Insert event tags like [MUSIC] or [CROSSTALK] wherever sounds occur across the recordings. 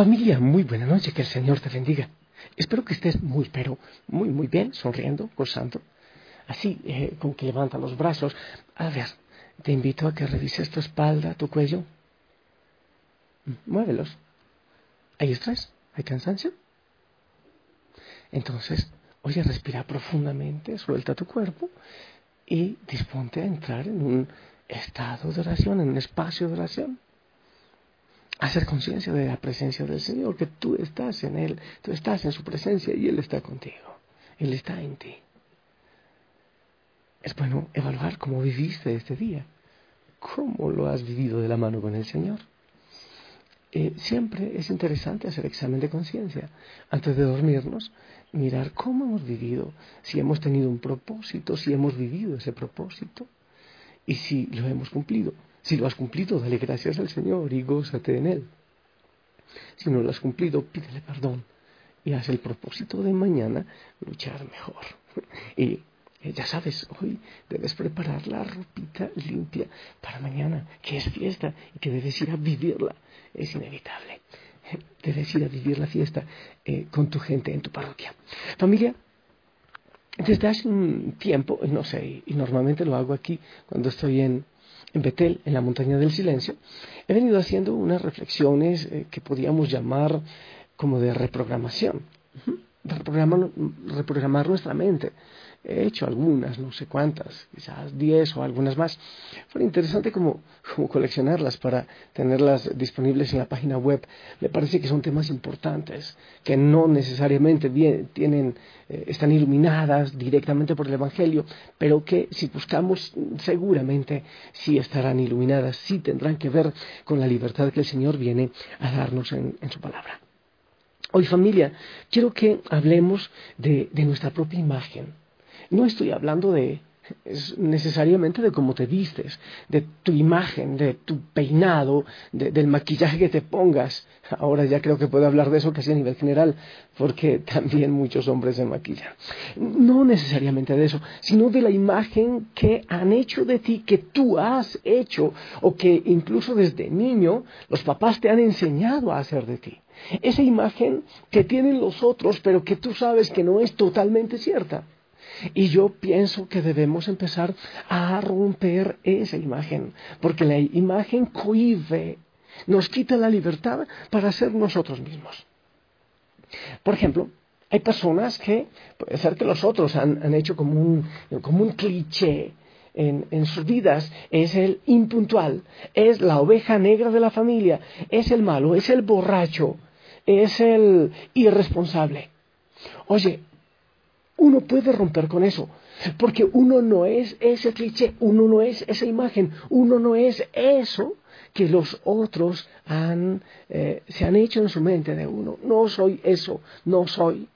Familia, muy buena noche, que el Señor te bendiga. Espero que estés muy, pero muy, muy bien, sonriendo, gozando. Así, eh, como que levanta los brazos. A ver, te invito a que revises tu espalda, tu cuello. Mm, muévelos. ¿Hay estrés? ¿Hay cansancio? Entonces, oye, respira profundamente, suelta tu cuerpo y disponte a entrar en un estado de oración, en un espacio de oración hacer conciencia de la presencia del Señor, que tú estás en Él, tú estás en su presencia y Él está contigo, Él está en ti. Es bueno evaluar cómo viviste este día, cómo lo has vivido de la mano con el Señor. Eh, siempre es interesante hacer examen de conciencia. Antes de dormirnos, mirar cómo hemos vivido, si hemos tenido un propósito, si hemos vivido ese propósito y si lo hemos cumplido. Si lo has cumplido, dale gracias al Señor y gózate en Él. Si no lo has cumplido, pídele perdón y haz el propósito de mañana luchar mejor. [LAUGHS] Y eh, ya sabes, hoy debes preparar la ropita limpia para mañana, que es fiesta y que debes ir a vivirla. Es inevitable. [LAUGHS] Debes ir a vivir la fiesta eh, con tu gente en tu parroquia. Familia, desde hace un tiempo, no sé, y normalmente lo hago aquí cuando estoy en, en Betel, en la montaña del silencio, he venido haciendo unas reflexiones eh, que podríamos llamar como de reprogramación, reprogramar, reprogramar nuestra mente. He hecho algunas, no sé cuántas, quizás diez o algunas más. Fue interesante como, como, coleccionarlas para tenerlas disponibles en la página web. Me parece que son temas importantes, que no necesariamente bien, tienen, eh, están iluminadas directamente por el Evangelio, pero que si buscamos seguramente sí estarán iluminadas, sí tendrán que ver con la libertad que el Señor viene a darnos en, en su palabra. Hoy familia, quiero que hablemos de, de nuestra propia imagen no estoy hablando de necesariamente de cómo te vistes, de tu imagen, de tu peinado, del maquillaje que te pongas. Ahora ya creo que puedo hablar de eso casi a nivel general, porque [LAUGHS] también muchos hombres se maquillan. No necesariamente de eso, sino de la imagen que han hecho de ti, que tú has hecho, o que incluso desde niño los papás te han enseñado a hacer de ti. Esa imagen que tienen los otros, pero que tú sabes que no es totalmente cierta. Y yo pienso que debemos empezar a romper esa imagen, porque la imagen cohibe, nos quita la libertad para ser nosotros mismos. Por ejemplo, hay personas que, puede ser que los otros han, hecho como un, como un cliché en, en, sus vidas, es el impuntual, es la oveja negra de la familia, es el malo, es el borracho, es el irresponsable. Oye, uno puede romper con eso, porque uno no es ese cliché, uno no es esa imagen, uno no es eso que los otros eh, se han hecho en su mente de uno. No soy eso, no soy.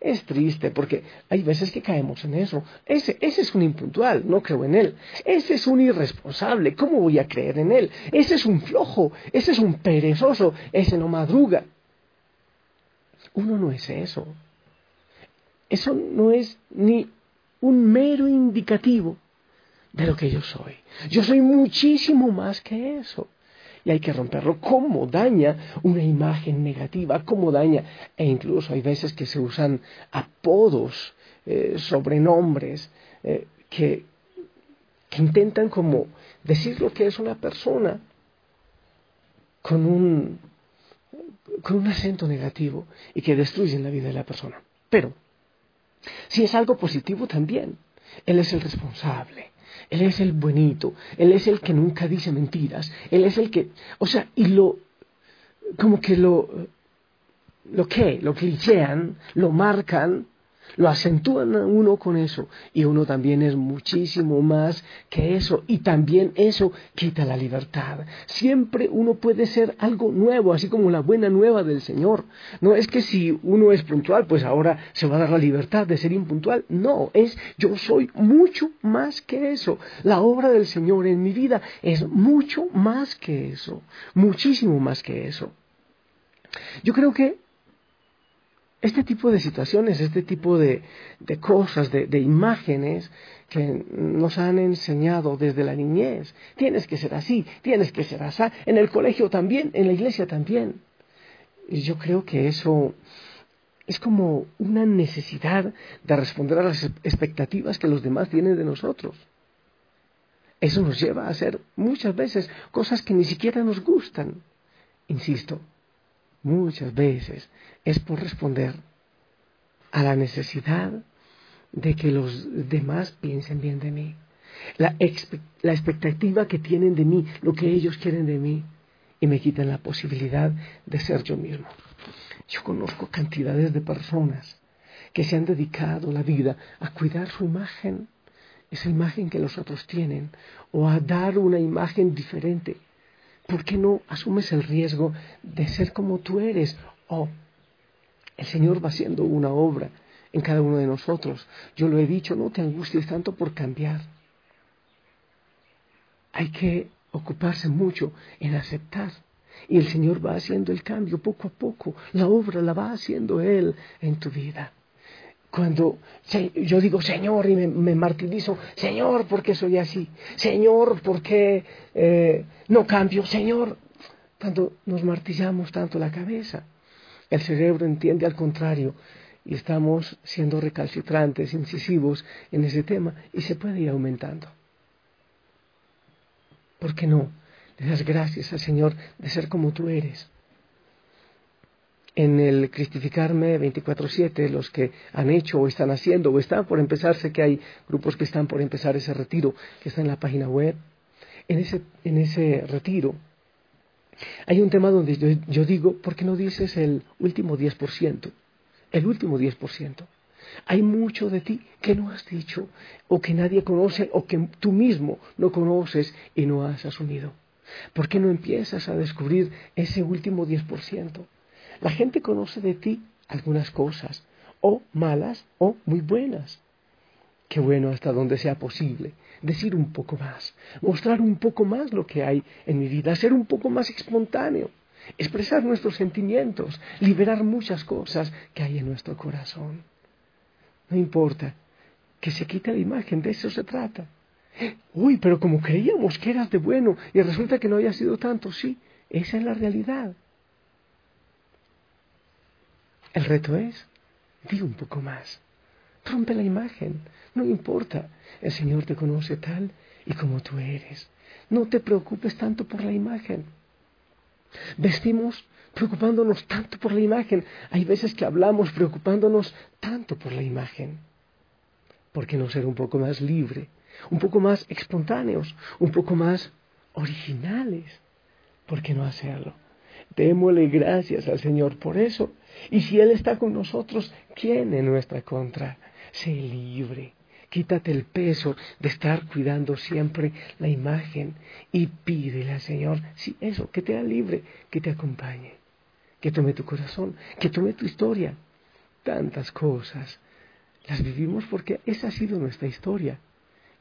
Es triste porque hay veces que caemos en eso. Ese, ese es un impuntual, no creo en él. Ese es un irresponsable, ¿cómo voy a creer en él? Ese es un flojo, ese es un perezoso, ese no madruga. Uno no es eso. Eso no es ni un mero indicativo de lo que yo soy. Yo soy muchísimo más que eso. Y hay que romperlo. ¿Cómo daña una imagen negativa? ¿Cómo daña? E incluso hay veces que se usan apodos, eh, sobrenombres, eh, que, que intentan como decir lo que es una persona con un, con un acento negativo y que destruyen la vida de la persona. Pero si es algo positivo también, Él es el responsable. Él es el buenito, Él es el que nunca dice mentiras, Él es el que, o sea, y lo, como que lo, lo que, lo clichean, lo marcan Lo acentúan a uno con eso. Y uno también es muchísimo más que eso. Y también eso quita la libertad. Siempre uno puede ser algo nuevo, así como la buena nueva del Señor. No es que si uno es puntual, pues ahora se va a dar la libertad de ser impuntual. No, es yo soy mucho más que eso. La obra del Señor en mi vida es mucho más que eso. Muchísimo más que eso. Yo creo que este tipo de situaciones, este tipo de, cosas, de, imágenes que nos han enseñado desde la niñez. Tienes que ser así, tienes que ser así. En el colegio también, en la iglesia también. Y yo creo que eso es como una necesidad de responder a las expectativas que los demás tienen de nosotros. Eso nos lleva a hacer muchas veces cosas que ni siquiera nos gustan. Insisto, muchas veces es por responder a la necesidad de que los demás piensen bien de mí. La, expectativa que tienen de mí, lo que ellos quieren de mí, y me quitan la posibilidad de ser yo mismo. Yo conozco cantidades de personas que se han dedicado la vida a cuidar su imagen, esa imagen que los otros tienen, o a dar una imagen diferente ¿por qué no asumes el riesgo de ser como tú eres? Oh, el Señor va haciendo una obra en cada uno de nosotros. Yo lo he dicho, no te angusties tanto por cambiar. Hay que ocuparse mucho en aceptar. Y el Señor va haciendo el cambio poco a poco. La obra la va haciendo Él en tu vida cuando yo digo Señor y me, martirizo, Señor, ¿por qué soy así? Señor, ¿por qué eh, no cambio? Señor, cuando nos martillamos tanto la cabeza, el cerebro entiende al contrario y estamos siendo recalcitrantes, incisivos en ese tema y se puede ir aumentando. ¿Por qué no? Le das gracias al Señor de ser como tú eres en el Cristificarme 24-7, los que han hecho o están haciendo o están por empezar, sé que hay grupos que están por empezar ese retiro, que está en la página web, en ese, en ese retiro hay un tema donde yo, yo digo, ¿por qué no dices el último 10%? El último 10%. Hay mucho de ti que no has dicho, o que nadie conoce, o que tú mismo no conoces y no has asumido. ¿Por qué no empiezas a descubrir ese último 10%? La gente conoce de ti algunas cosas, o malas o muy buenas. Qué bueno hasta donde sea posible decir un poco más, mostrar un poco más lo que hay en mi vida, ser un poco más espontáneo, expresar nuestros sentimientos, liberar muchas cosas que hay en nuestro corazón. No importa que se quite la imagen, de eso se trata. Uy, pero como creíamos que eras de bueno y resulta que no haya sido tanto, sí, esa es la realidad. El reto es, di un poco más. Rompe la imagen, no importa. El Señor te conoce tal y como tú eres. No te preocupes tanto por la imagen. Vestimos preocupándonos tanto por la imagen. Hay veces que hablamos preocupándonos tanto por la imagen. ¿Por qué no ser un poco más libre, un poco más espontáneos, un poco más originales? ¿Por qué no hacerlo? Démosle gracias al Señor por eso. Y si Él está con nosotros, ¿quién en nuestra contra? Sé libre. Quítate el peso de estar cuidando siempre la imagen y pídele al Señor, sí, eso, que te haga libre, que te acompañe, que tome tu corazón, que tome tu historia. Tantas cosas las vivimos porque esa ha sido nuestra historia.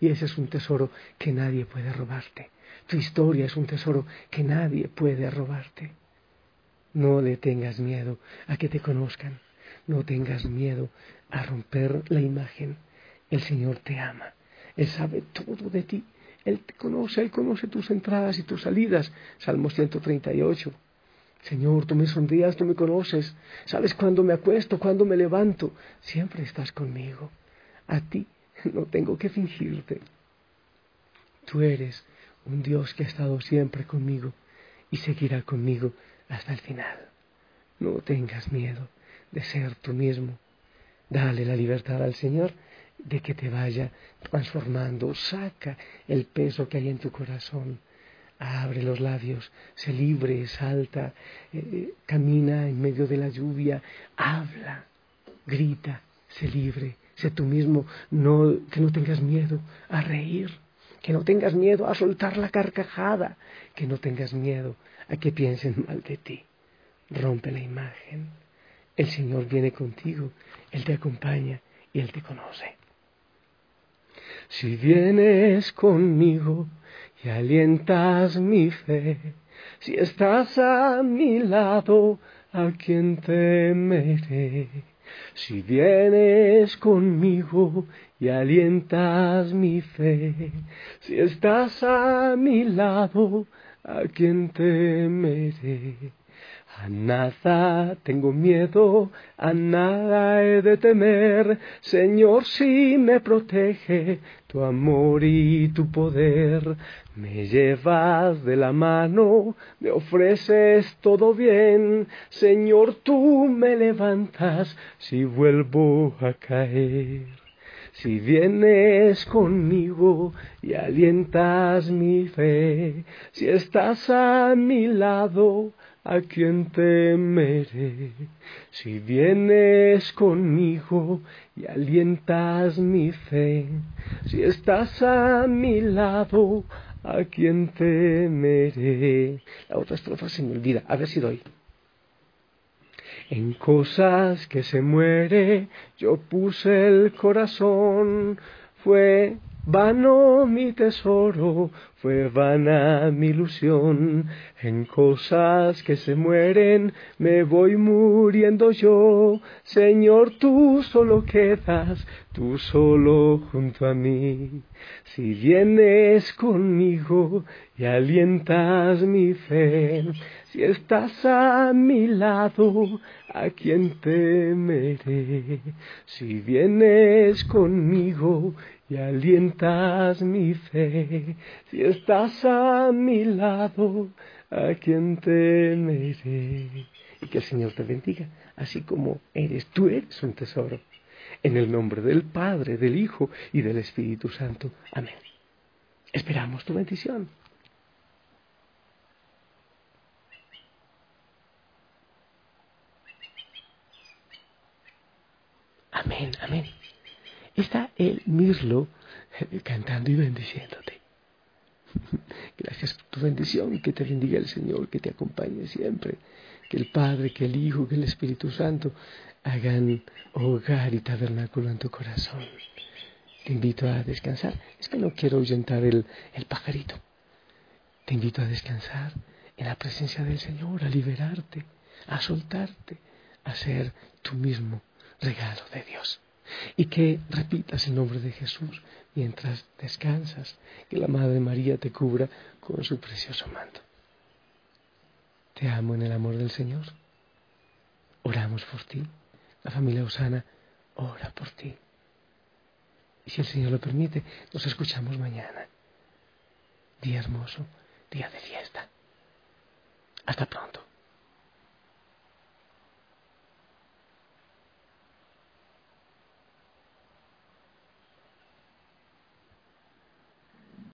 Y ese es un tesoro que nadie puede robarte. Tu historia es un tesoro que nadie puede robarte. No le tengas miedo a que te conozcan. No tengas miedo a romper la imagen. El Señor te ama. Él sabe todo de ti. Él te conoce, Él conoce tus entradas y tus salidas. Salmo 138. Señor, tú me sonrías, tú me conoces. Sabes cuándo me acuesto, cuándo me levanto. Siempre estás conmigo. A ti no tengo que fingirte. Tú eres un Dios que ha estado siempre conmigo y seguirá conmigo hasta el final. No tengas miedo de ser tú mismo. Dale la libertad al Señor de que te vaya transformando. Saca el peso que hay en tu corazón. Abre los labios, se libre, salta, eh, camina en medio de la lluvia, habla, grita, sé libre, sé tú mismo, no, que no tengas miedo a reír, que no tengas miedo a soltar la carcajada, que no tengas miedo a que piensen mal de ti. Rompe la imagen. El Señor viene contigo, Él te acompaña y Él te conoce. Si vienes conmigo y alientas mi fe, si estás a mi lado, ¿a quien temeré? Si vienes conmigo y alientas mi fe, si estás a mi lado, ¿a quien temeré? A nada tengo miedo, a nada he de temer, Señor, si me protege tu amor y tu poder. Me llevas de la mano, me ofreces todo bien, Señor, tú me levantas si vuelvo a caer. Si vienes conmigo y alientas mi fe, si estás a mi lado, ¿a quien temeré? Si vienes conmigo y alientas mi fe, si estás a mi lado, ¿a quien temeré? La otra estrofa se me olvida, a ver si doy. En cosas que se muere yo puse el corazón, fue Vano mi tesoro, fue vana mi ilusión, en cosas que se mueren me voy muriendo yo. Señor, tú solo quedas, tú solo junto a mí. Si vienes conmigo y alientas mi fe, si estás a mi lado, ¿a quién temeré? Si vienes conmigo y alientas mi fe. Si estás a mi lado, ¿a quien temeré? Y que el Señor te bendiga, así como eres, tú eres un tesoro. En el nombre del Padre, del Hijo y del Espíritu Santo. Amén. Esperamos tu bendición. Amén, amén está el mirlo eh, cantando y bendiciéndote. [LAUGHS] Gracias por tu bendición y que te bendiga el Señor, que te acompañe siempre. Que el Padre, que el Hijo, que el Espíritu Santo hagan hogar y tabernáculo en tu corazón. Te invito a descansar. Es que no quiero ahuyentar el, el pajarito. Te invito a descansar en la presencia del Señor, a liberarte, a soltarte, a ser tú mismo regalo de Dios y que repitas el nombre de Jesús mientras descansas, que la Madre María te cubra con su precioso manto. Te amo en el amor del Señor. Oramos por ti. La familia Osana ora por ti. Y si el Señor lo permite, nos escuchamos mañana. Día hermoso, día de fiesta. Hasta pronto.